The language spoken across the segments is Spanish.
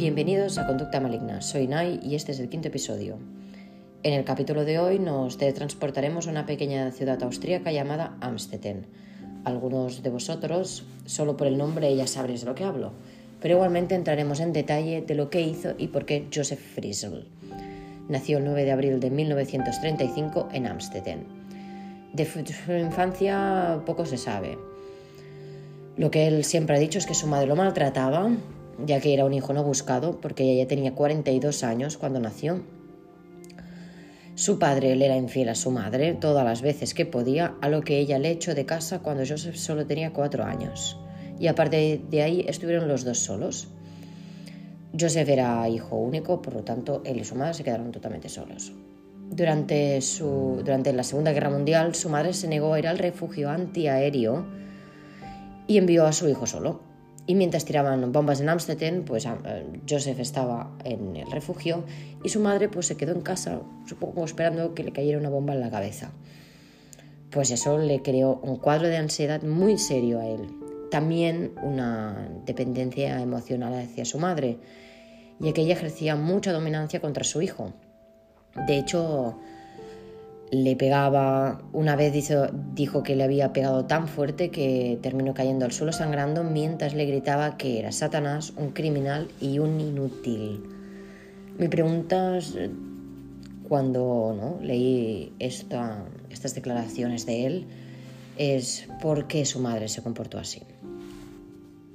Bienvenidos a Conducta Maligna, soy Nai y este es el quinto episodio. En el capítulo de hoy nos teletransportaremos a una pequeña ciudad austríaca llamada Amstetten. Algunos de vosotros, solo por el nombre ya sabréis de lo que hablo, pero igualmente entraremos en detalle de lo que hizo y por qué Joseph Friesel. Nació el 9 de abril de 1935 en Amstetten. De su infancia poco se sabe. Lo que él siempre ha dicho es que su madre lo maltrataba, ya que era un hijo no buscado, porque ella ya tenía 42 años cuando nació. Su padre le era infiel a su madre todas las veces que podía, a lo que ella le echó de casa cuando Joseph solo tenía 4 años. Y aparte de ahí estuvieron los dos solos. Joseph era hijo único, por lo tanto él y su madre se quedaron totalmente solos. Durante, su, durante la Segunda Guerra Mundial, su madre se negó a ir al refugio antiaéreo y envió a su hijo solo. Y mientras tiraban bombas en Amstetten, pues eh, Joseph estaba en el refugio y su madre pues se quedó en casa, supongo esperando que le cayera una bomba en la cabeza. Pues eso le creó un cuadro de ansiedad muy serio a él. También una dependencia emocional hacia su madre, ya que ella ejercía mucha dominancia contra su hijo. De hecho, le pegaba, una vez dijo, que le había pegado tan fuerte que terminó cayendo al suelo sangrando mientras le gritaba que era Satanás, un criminal y un inútil. Mi pregunta es, cuando ¿no? leí esta, estas declaraciones de él es por qué su madre se comportó así.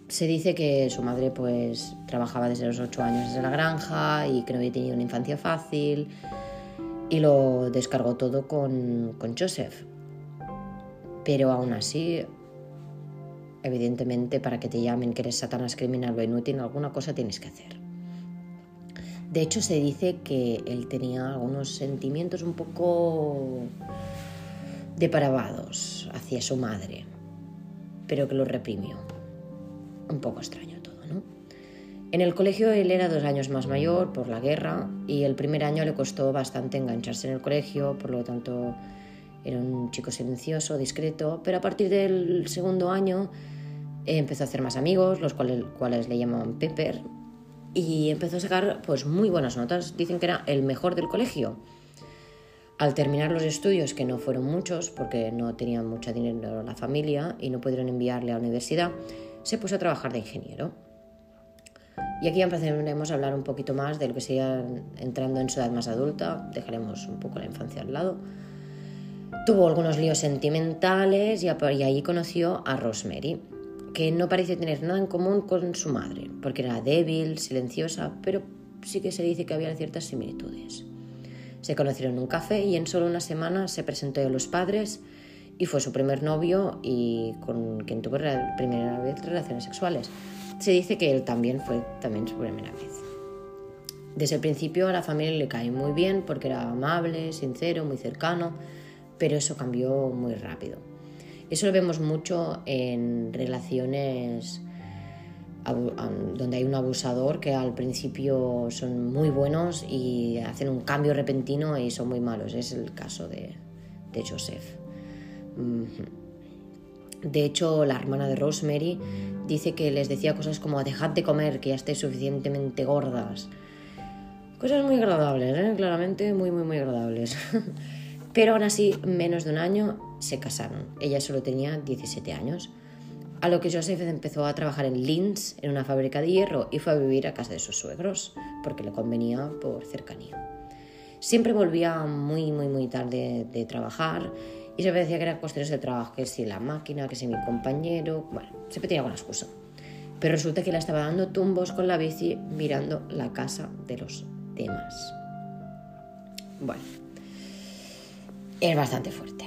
Se dice que su madre pues trabajaba desde los ocho años desde la granja y que no había tenido una infancia fácil y lo descargó todo con, con Joseph. Pero aún así, evidentemente, para que te llamen que eres Satanás criminal o inútil, alguna cosa tienes que hacer. De hecho, se dice que él tenía algunos sentimientos un poco depravados hacia su madre, pero que lo reprimió. Un poco extraño. En el colegio él era dos años más mayor por la guerra y el primer año le costó bastante engancharse en el colegio, por lo tanto era un chico silencioso, discreto, pero a partir del segundo año empezó a hacer más amigos, los cuales, cuales le llamaban Pepper, y empezó a sacar pues muy buenas notas. Dicen que era el mejor del colegio. Al terminar los estudios, que no fueron muchos porque no tenían mucho dinero la familia y no pudieron enviarle a la universidad, se puso a trabajar de ingeniero. Y aquí empezaremos a hablar un poquito más de lo que sería entrando en su edad más adulta, dejaremos un poco la infancia al lado. Tuvo algunos líos sentimentales y ahí conoció a Rosemary, que no parece tener nada en común con su madre, porque era débil, silenciosa, pero sí que se dice que había ciertas similitudes. Se conocieron en un café y en solo una semana se presentó a los padres y fue su primer novio y con quien tuvo primera vez relaciones sexuales se dice que él también fue también su primera vez. Desde el principio a la familia le cae muy bien porque era amable, sincero, muy cercano, pero eso cambió muy rápido. Eso lo vemos mucho en relaciones donde hay un abusador que al principio son muy buenos y hacen un cambio repentino y son muy malos. Es el caso de, de Joseph. De hecho, la hermana de Rosemary dice que les decía cosas como dejad de comer, que ya estéis suficientemente gordas. Cosas muy agradables, ¿eh? claramente muy, muy, muy agradables. Pero aún así, menos de un año se casaron. Ella solo tenía 17 años. A lo que Joseph empezó a trabajar en Linz, en una fábrica de hierro, y fue a vivir a casa de sus suegros, porque le convenía por cercanía. Siempre volvía muy, muy, muy tarde de trabajar y se decía que eran cuestiones de trabajo, que si la máquina, que si mi compañero, bueno, siempre tenía alguna excusa. Pero resulta que la estaba dando tumbos con la bici mirando la casa de los demás. Bueno, es bastante fuerte.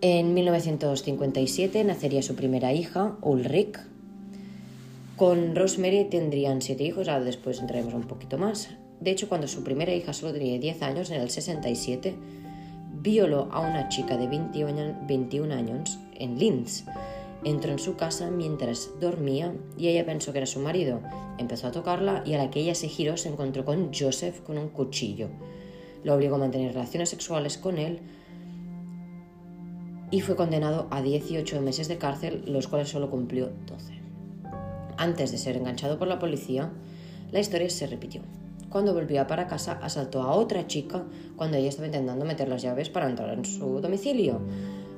En 1957 nacería su primera hija, Ulrich. Con Rosemary tendrían siete hijos, ahora después entraremos un poquito más. De hecho, cuando su primera hija solo tenía 10 años, en el 67, violó a una chica de 21 años en Linz. Entró en su casa mientras dormía y ella pensó que era su marido. Empezó a tocarla y a la que ella se giró se encontró con Joseph con un cuchillo. Lo obligó a mantener relaciones sexuales con él y fue condenado a 18 meses de cárcel, los cuales solo cumplió 12. Antes de ser enganchado por la policía, La historia se repitió. Cuando volvió para casa, asaltó a otra chica cuando ella estaba intentando meter las llaves para entrar en su domicilio,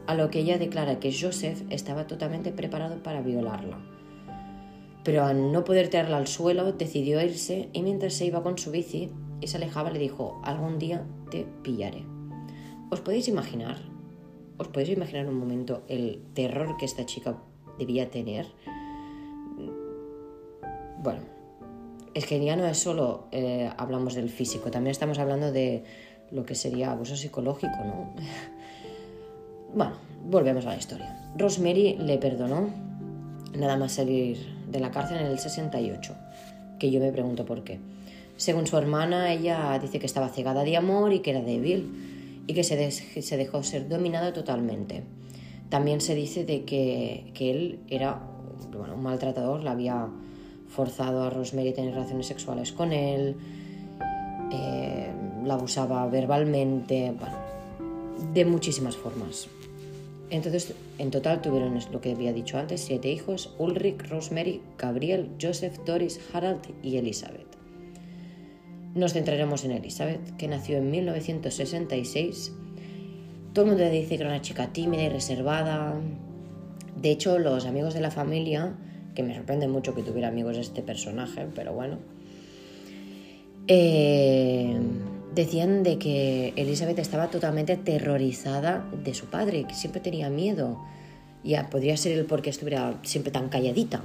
a lo que ella declara que Joseph estaba totalmente preparado para violarla. Pero al no poder tirarla al suelo, decidió irse y mientras se iba con su bici y se alejaba le dijo, algún día te pillaré. ¿Os podéis imaginar? ¿Os podéis imaginar un momento el terror que esta chica debía tener? Bueno, es que ya no es solo eh, hablamos del físico, también estamos hablando de lo que sería abuso psicológico, ¿no? bueno, volvemos a la historia. Rosemary le perdonó nada más salir de la cárcel en el 68, que yo me pregunto por qué. Según su hermana, ella dice que estaba cegada de amor y que era débil y que se, dejó ser dominada totalmente. También se dice de que, él era un maltratador, la había forzado a Rosemary a tener relaciones sexuales con él, eh, la abusaba verbalmente, de muchísimas formas. Entonces, en total tuvieron lo que había dicho antes, siete hijos, Ulrich, Rosemary, Gabriel, Joseph, Doris, Harald y Elizabeth. Nos centraremos en Elizabeth, que nació en 1966. Todo el mundo le dice que era una chica tímida y reservada. De hecho, los amigos de la familia que me sorprende mucho que tuviera amigos de este personaje, pero bueno. Eh, decían de que Elizabeth estaba totalmente aterrorizada de su padre, que siempre tenía miedo. Ya podría ser el por qué estuviera siempre tan calladita.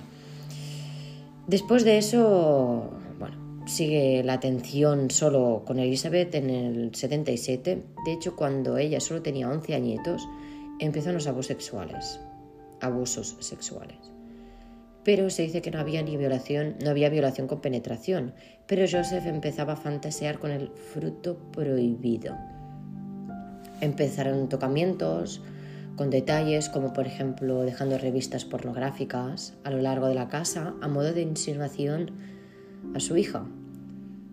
Después de eso, bueno, sigue la atención solo con Elizabeth en el 77. De hecho, cuando ella solo tenía 11 añitos, empiezan los abusos sexuales. Abusos sexuales pero se dice que no había ni violación, no había violación con penetración, pero Joseph empezaba a fantasear con el fruto prohibido. Empezaron tocamientos con detalles como por ejemplo dejando revistas pornográficas a lo largo de la casa a modo de insinuación a su hija.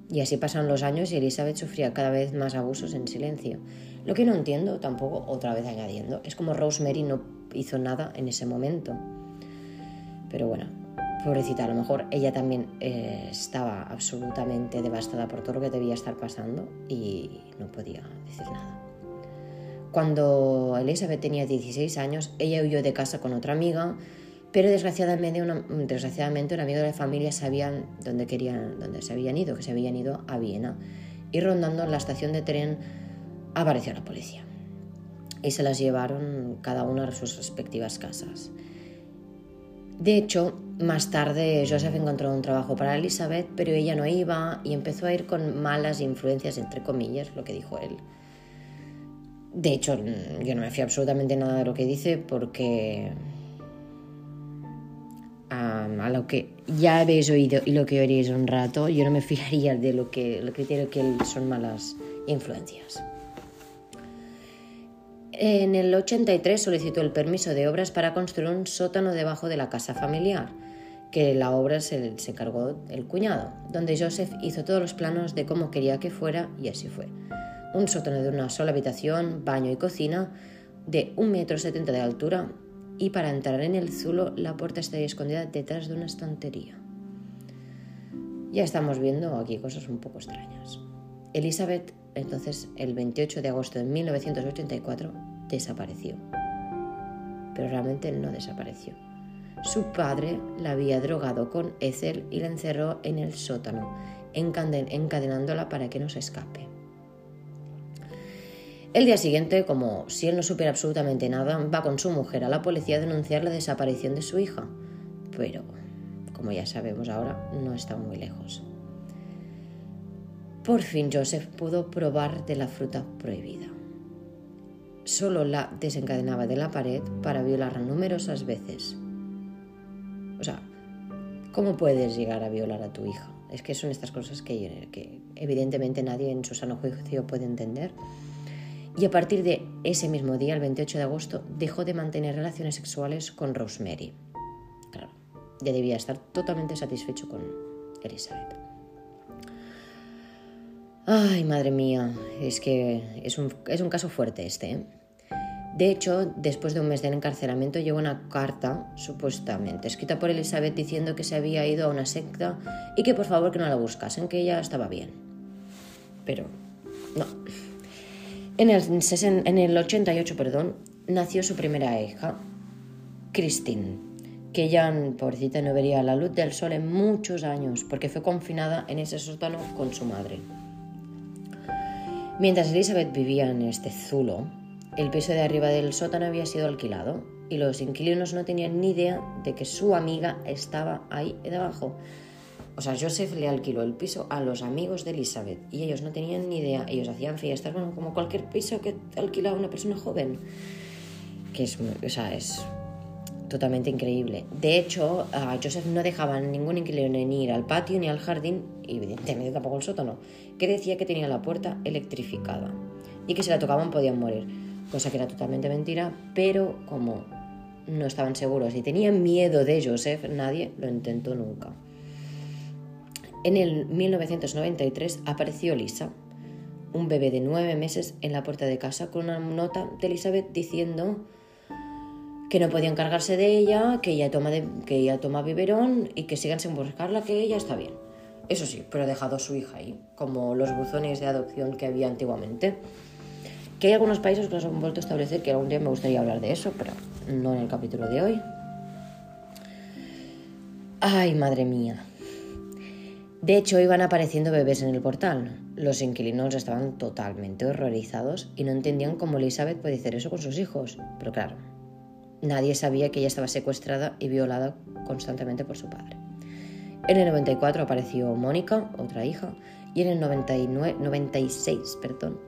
Y así pasaron los años y Elizabeth sufría cada vez más abusos en silencio. Lo que no entiendo tampoco, otra vez añadiendo, es como Rosemary no hizo nada en ese momento. Pero bueno, pobrecita, a lo mejor ella también eh, estaba absolutamente devastada por todo lo que debía estar pasando y no podía decir nada. Cuando Elizabeth tenía 16 años, ella huyó de casa con otra amiga, pero desgraciadamente una, desgraciadamente un amigo de la familia sabían dónde, querían, dónde se habían ido, que se habían ido a Viena. Y rondando la estación de tren apareció la policía. Y se las llevaron cada una a sus respectivas casas. De hecho, más tarde Joseph encontró un trabajo para Elizabeth, pero ella no iba y empezó a ir con malas influencias, entre comillas, lo que dijo él. De hecho, yo no me fío absolutamente nada de lo que dice porque a, lo que ya habéis oído y lo que oiréis un rato, yo no me fiaría de lo que, lo que que son malas influencias. En el 83 solicitó el permiso de obras para construir un sótano debajo de la casa familiar, que la obra se, se encargó el cuñado, donde Joseph hizo todos los planos de cómo quería que fuera y así fue. Un sótano de una sola habitación, baño y cocina, de 1,70 metro de altura, y para entrar en el zulo la puerta estaría escondida detrás de una estantería. Ya estamos viendo aquí cosas un poco extrañas. Elizabeth, entonces, el 28 de agosto de 1984, desapareció. Pero realmente no desapareció. Su padre la había drogado con Ethel y la encerró en el sótano, encadenándola para que no se escape. El día siguiente, como si él no supiera absolutamente nada, va con su mujer a la policía a denunciar la desaparición de su hija. Pero, como ya sabemos ahora, no está muy lejos. Por fin Joseph pudo probar de la fruta prohibida solo la desencadenaba de la pared para violarla numerosas veces. O sea, ¿cómo puedes llegar a violar a tu hija? Es que son estas cosas que, evidentemente nadie en su sano juicio puede entender. Y a partir de ese mismo día, el 28 de agosto, dejó de mantener relaciones sexuales con Rosemary. Claro, ya debía estar totalmente satisfecho con Elizabeth. Ay, madre mía, es que es un, caso fuerte este. ¿eh? De hecho, después de un mes de encarcelamiento llegó una carta, supuestamente, escrita por Elizabeth diciendo que se había ido a una secta y que por favor que no la buscasen, que ella estaba bien. Pero no. En el, en el 88, perdón, nació su primera hija, Christine, que ya, pobrecita, no vería la luz del sol en muchos años porque fue confinada en ese sótano con su madre. Mientras Elizabeth vivía en este zulo, el piso de arriba del sótano había sido alquilado y los inquilinos no tenían ni idea de que su amiga estaba ahí debajo. O sea, Joseph le alquiló el piso a los amigos de Elizabeth y ellos no tenían ni idea. Ellos hacían fiestas, bueno, como cualquier piso que alquila una persona joven. Que es, o sea, es totalmente increíble. De hecho, Joseph no dejaba ningún inquilino ni ir al patio ni al jardín, y evidentemente tampoco al sótano, que decía que tenía la puerta electrificada y que si la tocaban podían morir cosa que era totalmente mentira, pero como no estaban seguros y tenían miedo de Joseph, nadie lo intentó nunca. En el 1993 apareció Lisa, un bebé de nueve meses, en la puerta de casa con una nota de Elizabeth diciendo que no podían cargarse de ella, que ella toma, que ella toma biberón y que sigan sin buscarla, que ella está bien. Eso sí, pero ha dejado a su hija ahí, como los buzones de adopción que había antiguamente que hay algunos países que los han vuelto a establecer, que algún día me gustaría hablar de eso, pero no en el capítulo de hoy. Ay, madre mía. De hecho, iban apareciendo bebés en el portal. Los inquilinos estaban totalmente horrorizados y no entendían cómo Elizabeth puede hacer eso con sus hijos. Pero claro, nadie sabía que ella estaba secuestrada y violada constantemente por su padre. En el 94 apareció Mónica, otra hija, y en el 99, 96 perdón,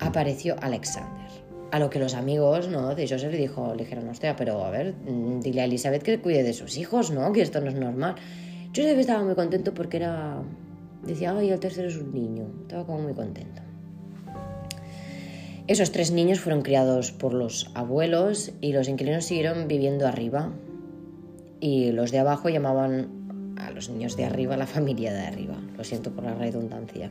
apareció Alexander. A lo que los amigos ¿no? de Joseph le, dijo, le dijeron, hostia, pero a ver, mm, dile a Elizabeth que cuide de sus hijos, ¿no? Que esto no es normal. Joseph estaba muy contento porque era... Decía, ay, el tercero es un niño. Estaba como muy contento. Esos tres niños fueron criados por los abuelos y los inquilinos siguieron viviendo arriba. Y los de abajo llamaban a los niños de arriba la familia de arriba. Lo siento por la redundancia.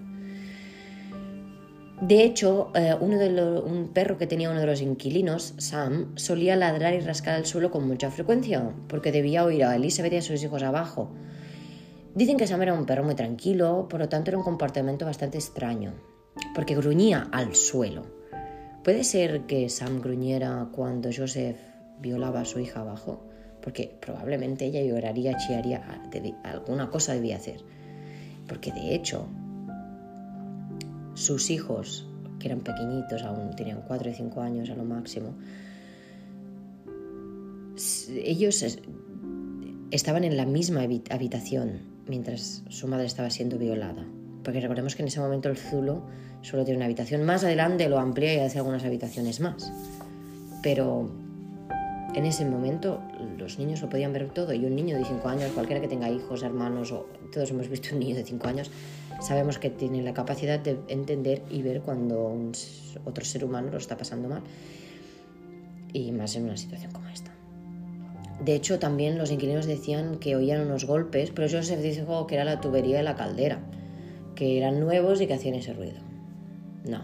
De hecho, eh, uno de un perro que tenía uno de los inquilinos, Sam, solía ladrar y rascar el suelo con mucha frecuencia, porque debía oír a Elizabeth y a sus hijos abajo. Dicen que Sam era un perro muy tranquilo, por lo tanto era un comportamiento bastante extraño, porque gruñía al suelo. ¿Puede ser que Sam gruñera cuando Joseph violaba a su hija abajo? Porque probablemente ella lloraría, chiaría, alguna cosa debía hacer. Porque de hecho, sus hijos, que eran pequeñitos, aún tenían 4 y 5 años a lo máximo, ellos estaban en la misma habitación mientras su madre estaba siendo violada. Porque recordemos que en ese momento el Zulo solo tiene una habitación. Más adelante lo amplía y hace algunas habitaciones más. Pero en ese momento los niños lo podían ver todo y un niño de 5 años, cualquiera que tenga hijos, hermanos o todos hemos visto un niño de 5 años, sabemos que tiene la capacidad de entender y ver cuando otro ser humano lo está pasando mal y más en una situación como esta. De hecho, también los inquilinos decían que oían unos golpes, pero se dijo que era la tubería de la caldera, que eran nuevos y que hacían ese ruido. No.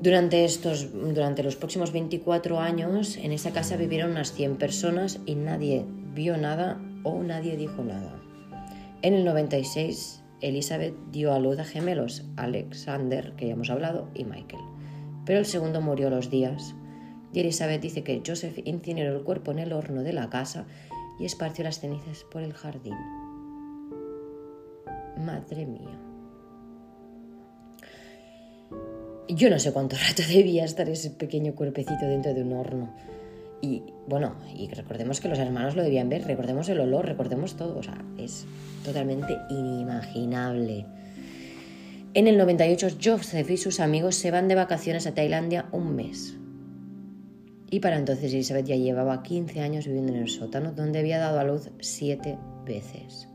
Durante, estos, durante los próximos 24 años, en esa casa vivieron unas 100 personas y nadie vio nada o nadie dijo nada. En el 96 Elizabeth dio a luz a gemelos, Alexander, que ya hemos hablado, y Michael. Pero el segundo murió los días. Y Elizabeth dice que Joseph incineró el cuerpo en el horno de la casa y esparció las cenizas por el jardín. Madre mía. Yo no sé cuánto rato debía estar ese pequeño cuerpecito dentro de un horno. Y bueno, y recordemos que los hermanos lo debían ver, recordemos el olor, recordemos todo, o sea, es totalmente inimaginable. En el 98, Joseph y sus amigos se van de vacaciones a Tailandia un mes. Y para entonces Elizabeth ya llevaba 15 años viviendo en el sótano, donde había dado a luz siete veces.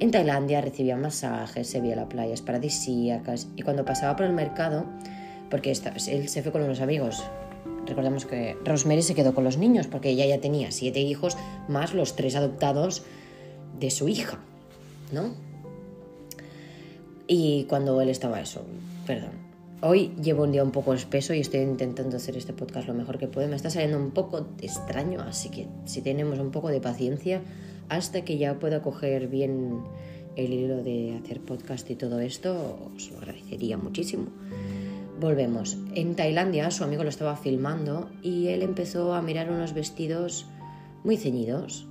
En Tailandia recibía masajes, se veía las playas paradisíacas y cuando pasaba por el mercado, porque él se fue con unos amigos, recordemos que Rosemary se quedó con los niños porque ella ya tenía siete hijos más los tres adoptados de su hija, ¿no? Y cuando él estaba eso, perdón, Hoy llevo un día un poco espeso y estoy intentando hacer este podcast lo mejor que puedo. Me está saliendo un poco extraño, así que si tenemos un poco de paciencia hasta que ya pueda coger bien el hilo de hacer podcast y todo esto, os lo agradecería muchísimo. Volvemos. En Tailandia su amigo lo estaba filmando y él empezó a mirar unos vestidos muy ceñidos.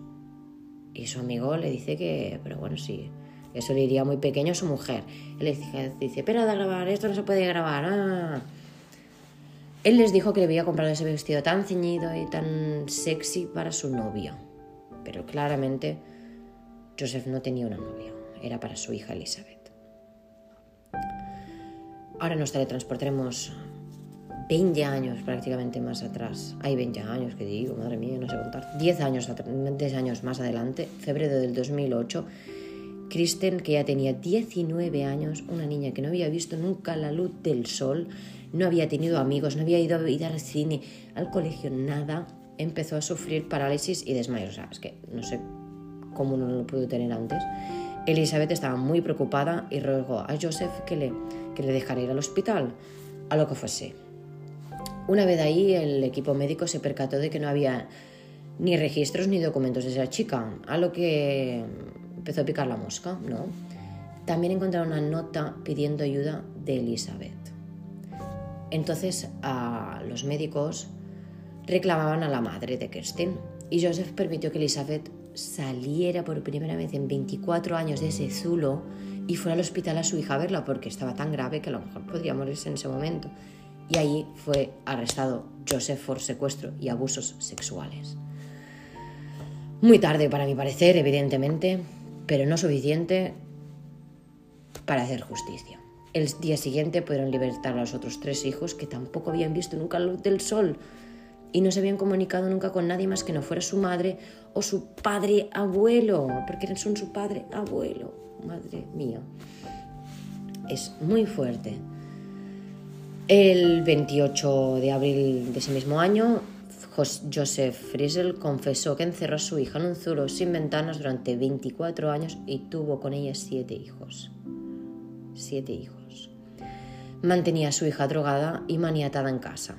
Y su amigo le dice que, pero bueno, sí, eso le iría muy pequeño a su mujer. Él le dice, espera de grabar, esto no se puede grabar. Ah. Él les dijo que le había comprado ese vestido tan ceñido y tan sexy para su novio. Pero claramente Joseph no tenía una novia, era para su hija Elizabeth. Ahora nos teletransportaremos 20 años prácticamente más atrás. Hay 20 años, que digo, madre mía, no sé contar. 10 años, 10 años más adelante, febrero del 2008, Kristen, que ya tenía 19 años, una niña que no había visto nunca la luz del sol, no había tenido amigos, no había ido a ir al cine, al colegio, nada, empezó a sufrir parálisis y desmayos. O sea, es que no sé cómo no lo pudo tener antes. Elizabeth estaba muy preocupada y rogó a Joseph que le, que le dejara ir al hospital, a lo que fuese. Una vez ahí, el equipo médico se percató de que no había ni registros ni documentos de esa chica, a lo que empezó a picar la mosca, ¿no? También encontraron una nota pidiendo ayuda de Elizabeth. Entonces, a los médicos reclamaban a la madre de Kirsten y Joseph permitió que Elizabeth saliera por primera vez en 24 años de ese zulo y fuera al hospital a su hija a verla porque estaba tan grave que a lo mejor podría morirse en ese momento. Y allí fue arrestado Joseph por secuestro y abusos sexuales. Muy tarde para mi parecer, evidentemente, pero no suficiente para hacer justicia. El día siguiente pudieron libertar a los otros tres hijos que tampoco habían visto nunca la luz del sol y no se habían comunicado nunca con nadie más que no fuera su madre o su padre abuelo, porque son su padre abuelo, madre mía. Es muy fuerte. El 28 de abril de ese mismo año, Joseph Friesel confesó que encerró a su hija en un zulo sin ventanas durante 24 años y tuvo con ella siete hijos. Siete hijos. Mantenía a su hija drogada y maniatada en casa.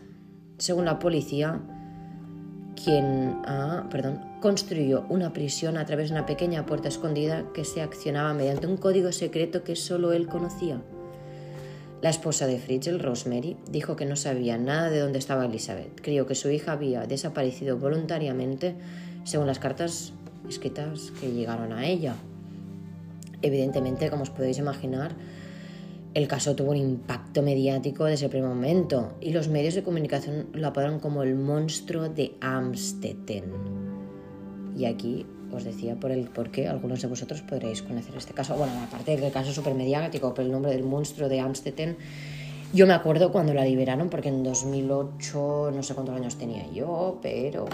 Según la policía, quien perdón, construyó una prisión a través de una pequeña puerta escondida que se accionaba mediante un código secreto que solo él conocía. La esposa de Fritzl, Rosemary, dijo que no sabía nada de dónde estaba Elizabeth. Creyó que su hija había desaparecido voluntariamente según las cartas escritas que llegaron a ella. Evidentemente, como os podéis imaginar, el caso tuvo un impacto mediático desde el primer momento y los medios de comunicación lo apodaron como el monstruo de Amstetten. Y aquí os decía por el por qué algunos de vosotros podréis conocer este caso. Bueno, aparte del caso súper mediático, por el nombre del monstruo de Amstetten, yo me acuerdo cuando la liberaron, porque en 2008, no sé cuántos años tenía yo, pero...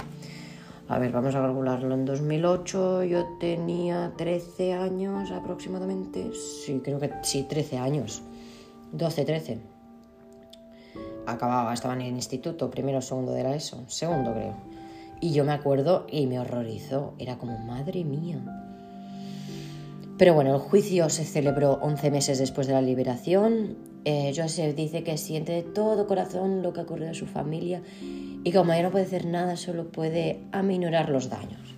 A ver, vamos a calcularlo. En 2008 yo tenía 13 años aproximadamente. Sí, creo que sí, 13 años. 12, 13. Acababa, estaba en el instituto, primero segundo de la ESO, segundo creo. Y yo me acuerdo y me horrorizó, era como, madre mía. Pero bueno, el juicio se celebró 11 meses después de la liberación. Eh, Joseph dice que siente de todo corazón lo que ocurrió a su familia y como ya no puede hacer nada, solo puede aminorar los daños.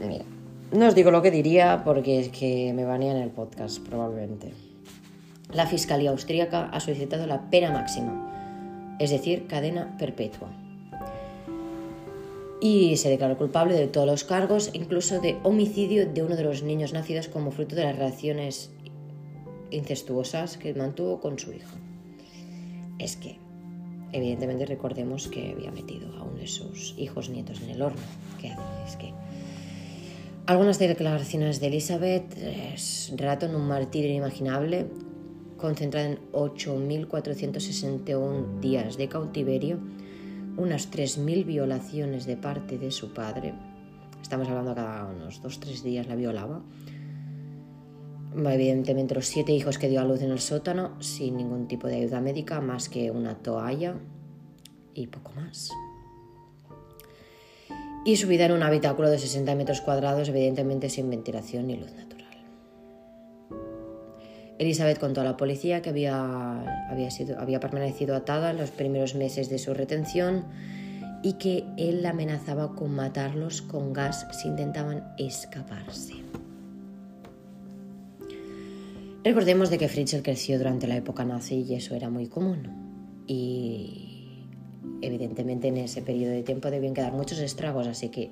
Mira, no os digo lo que diría porque es que me banean el podcast probablemente la Fiscalía Austríaca ha solicitado la pena máxima, es decir, cadena perpetua. Y se declaró culpable de todos los cargos, incluso de homicidio de uno de los niños nacidos como fruto de las relaciones incestuosas que mantuvo con su hijo. Es que, evidentemente, recordemos que había metido a uno de sus hijos nietos en el horno. Es que algunas declaraciones de Elizabeth relatan un martirio inimaginable concentrada en 8.461 días de cautiverio, unas 3.000 violaciones de parte de su padre. Estamos hablando cada unos 2-3 días la violaba. Evidentemente los siete hijos que dio a luz en el sótano sin ningún tipo de ayuda médica más que una toalla y poco más. Y su vida en un habitáculo de 60 metros cuadrados, evidentemente sin ventilación ni luz natural. Elizabeth contó a la policía que había, había, sido, había permanecido atada en los primeros meses de su retención y que él la amenazaba con matarlos con gas si intentaban escaparse. Recordemos de que Fritzl creció durante la época nazi y eso era muy común. Y evidentemente en ese periodo de tiempo debían quedar muchos estragos, así que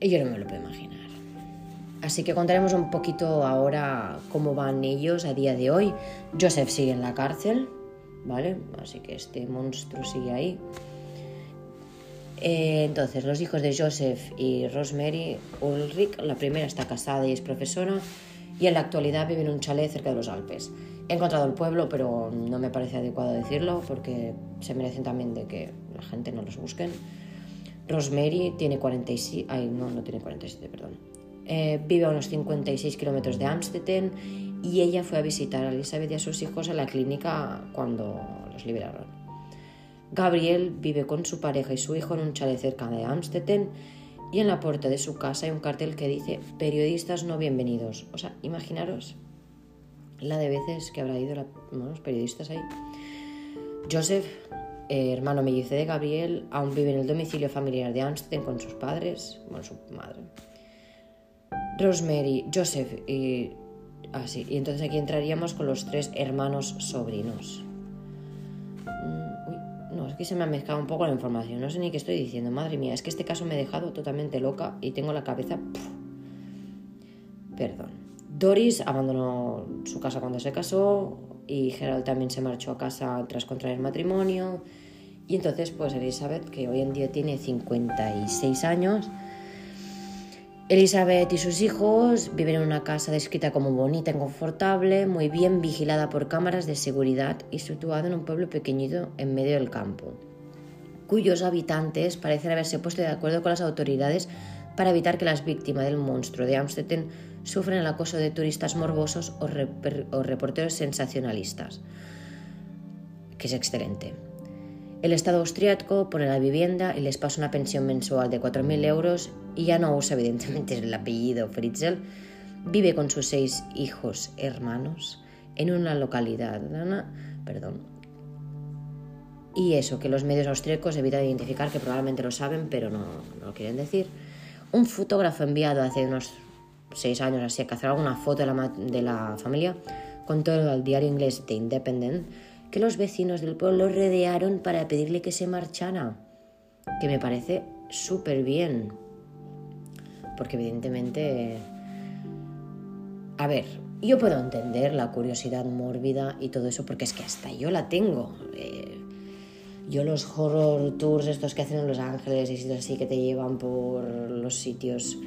yo no me lo puedo imaginar. Así que contaremos un poquito ahora cómo van ellos a día de hoy. Joseph sigue en la cárcel, ¿vale? Así que este monstruo sigue ahí. Eh, entonces, los hijos de Joseph y Rosemary Ulrich, la primera está casada y es profesora, y en la actualidad vive en un chalet cerca de los Alpes. He encontrado el pueblo, pero no me parece adecuado decirlo porque se merecen también de que la gente no los busquen. Rosemary tiene 47, ay no, no tiene 47, perdón. Eh, vive a unos 56 kilómetros de Amstetten y ella fue a visitar a Elizabeth y a sus hijos en la clínica cuando los liberaron. Gabriel vive con su pareja y su hijo en un chalet cerca de Amstetten y en la puerta de su casa hay un cartel que dice periodistas no bienvenidos. O sea, imaginaros la de veces que habrá ido los periodistas ahí. Joseph, eh, hermano mellizo de Gabriel, aún vive en el domicilio familiar de Amstetten con sus padres, bueno, su madre. Rosemary, Joseph y así. y entonces aquí entraríamos con los tres hermanos sobrinos. Mm, uy, no, es que se me ha mezclado un poco la información. No sé ni qué estoy diciendo. Madre mía, es que este caso me ha dejado totalmente loca y tengo la cabeza... Perdón. Doris abandonó su casa cuando se casó y Gerald también se marchó a casa tras contraer matrimonio. Y entonces, pues Elizabeth, que hoy en día tiene 56 años, Elizabeth y sus hijos viven en una casa descrita como bonita y confortable, muy bien vigilada por cámaras de seguridad y situada en un pueblo pequeñito en medio del campo, cuyos habitantes parecen haberse puesto de acuerdo con las autoridades para evitar que las víctimas del monstruo de Amstetten sufran el acoso de turistas morbosos o, o reporteros sensacionalistas, que es excelente. El Estado austriaco pone la vivienda y les pasa una pensión mensual de 4.000 euros y ya no usa evidentemente el apellido Fritzl. Vive con sus seis hijos hermanos en una localidad, perdón. Y eso, que los medios austríacos evitan identificar, que probablemente lo saben, pero no, lo quieren decir. Un fotógrafo enviado hace unos seis años así a cazar alguna foto de la, de la familia contó al diario inglés The Independent que los vecinos del pueblo lo rodearon para pedirle que se marchara, que me parece súper bien, porque evidentemente, a ver, yo puedo entender la curiosidad mórbida y todo eso, porque es que hasta yo la tengo. Eh, yo los horror tours estos que hacen en Los Ángeles y sitios así que te llevan por los sitios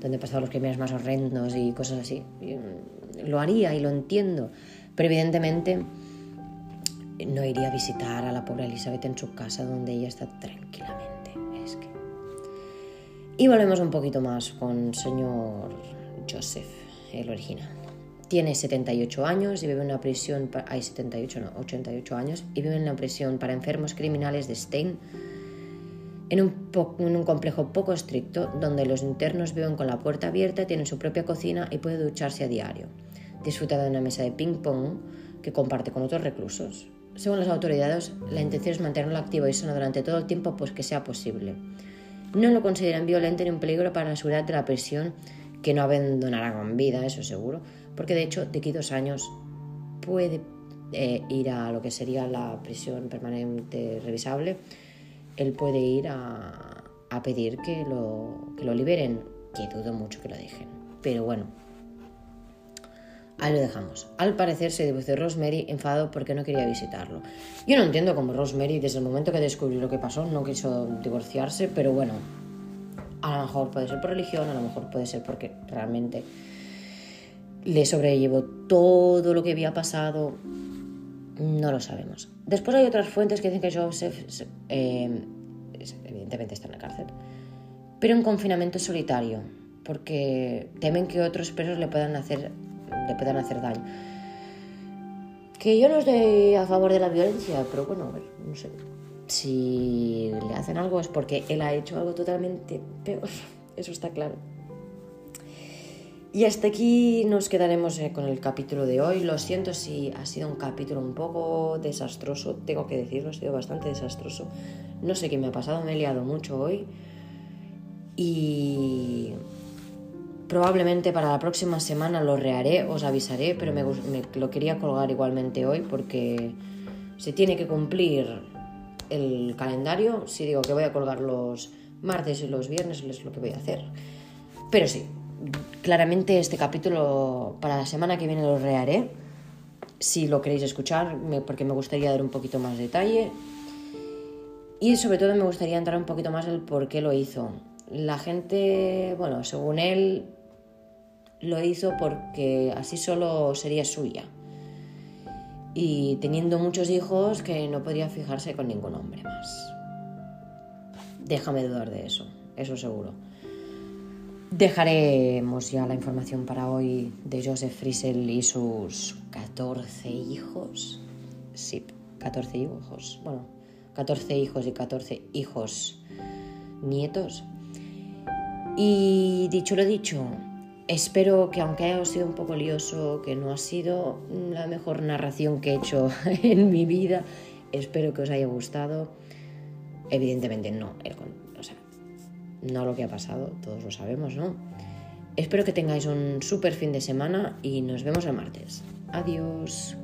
donde pasaban los crímenes más horrendos y cosas así, lo haría y lo entiendo, pero evidentemente no iría a visitar a la pobre Elizabeth en su casa donde ella está tranquilamente. Y volvemos un poquito más con señor Joseph, el original. Tiene 78 años y vive en una prisión, hay 78, no, 88 años, y vive en una prisión para enfermos criminales de Stein, en un, complejo poco estricto, donde los internos viven con la puerta abierta, tienen su propia cocina y puede ducharse a diario. Disfruta de una mesa de ping-pong que comparte con otros reclusos. Según las autoridades, la intención es mantenerlo activo y sano durante todo el tiempo pues que sea posible. No lo consideran violento ni un peligro para la seguridad de la prisión, que no abandonará con vida, eso seguro, porque de hecho de aquí dos años puede eh, ir a lo que sería la prisión permanente revisable, él puede ir a, pedir que lo liberen, que dudo mucho que lo dejen. Pero bueno, Ahí lo dejamos. Al parecer se divorció Rosemary enfadado porque no quería visitarlo. Yo no entiendo cómo Rosemary, desde el momento que descubrió lo que pasó, no quiso divorciarse, pero bueno, a lo mejor puede ser por religión, a lo mejor puede ser porque realmente le sobrellevó todo lo que había pasado. No lo sabemos. Después hay otras fuentes que dicen que Joseph, eh, evidentemente, está en la cárcel, pero en confinamiento solitario, porque temen que otros presos le puedan hacer le puedan hacer daño. Que yo no estoy a favor de la violencia, pero bueno, a ver, no sé. Si le hacen algo es porque él ha hecho algo totalmente peor, eso está claro. Y hasta aquí nos quedaremos eh, con el capítulo de hoy. Lo siento si ha sido un capítulo un poco desastroso, tengo que decirlo, ha sido bastante desastroso. No sé qué me ha pasado, me he liado mucho hoy. Y probablemente para la próxima semana lo reharé, os avisaré, pero me, lo quería colgar igualmente hoy porque se tiene que cumplir el calendario. Si digo que voy a colgar los martes y los viernes, es lo que voy a hacer. Pero sí, claramente este capítulo para la semana que viene lo reharé, si lo queréis escuchar, porque me gustaría dar un poquito más detalle. Y sobre todo me gustaría entrar un poquito más el por qué lo hizo. La gente, bueno, según él, lo hizo porque así solo sería suya. Y teniendo muchos hijos que no podía fijarse con ningún hombre más. Déjame dudar de eso, eso seguro. Dejaremos ya la información para hoy de Joseph Friesel y sus 14 hijos. Sí, 14 hijos. Bueno, 14 hijos y 14 hijos nietos. Y dicho lo dicho, espero que aunque haya sido un poco lioso, que no ha sido la mejor narración que he hecho en mi vida, espero que os haya gustado. Evidentemente no, el, no lo que ha pasado, todos lo sabemos, ¿no? Espero que tengáis un súper fin de semana y nos vemos el martes. Adiós.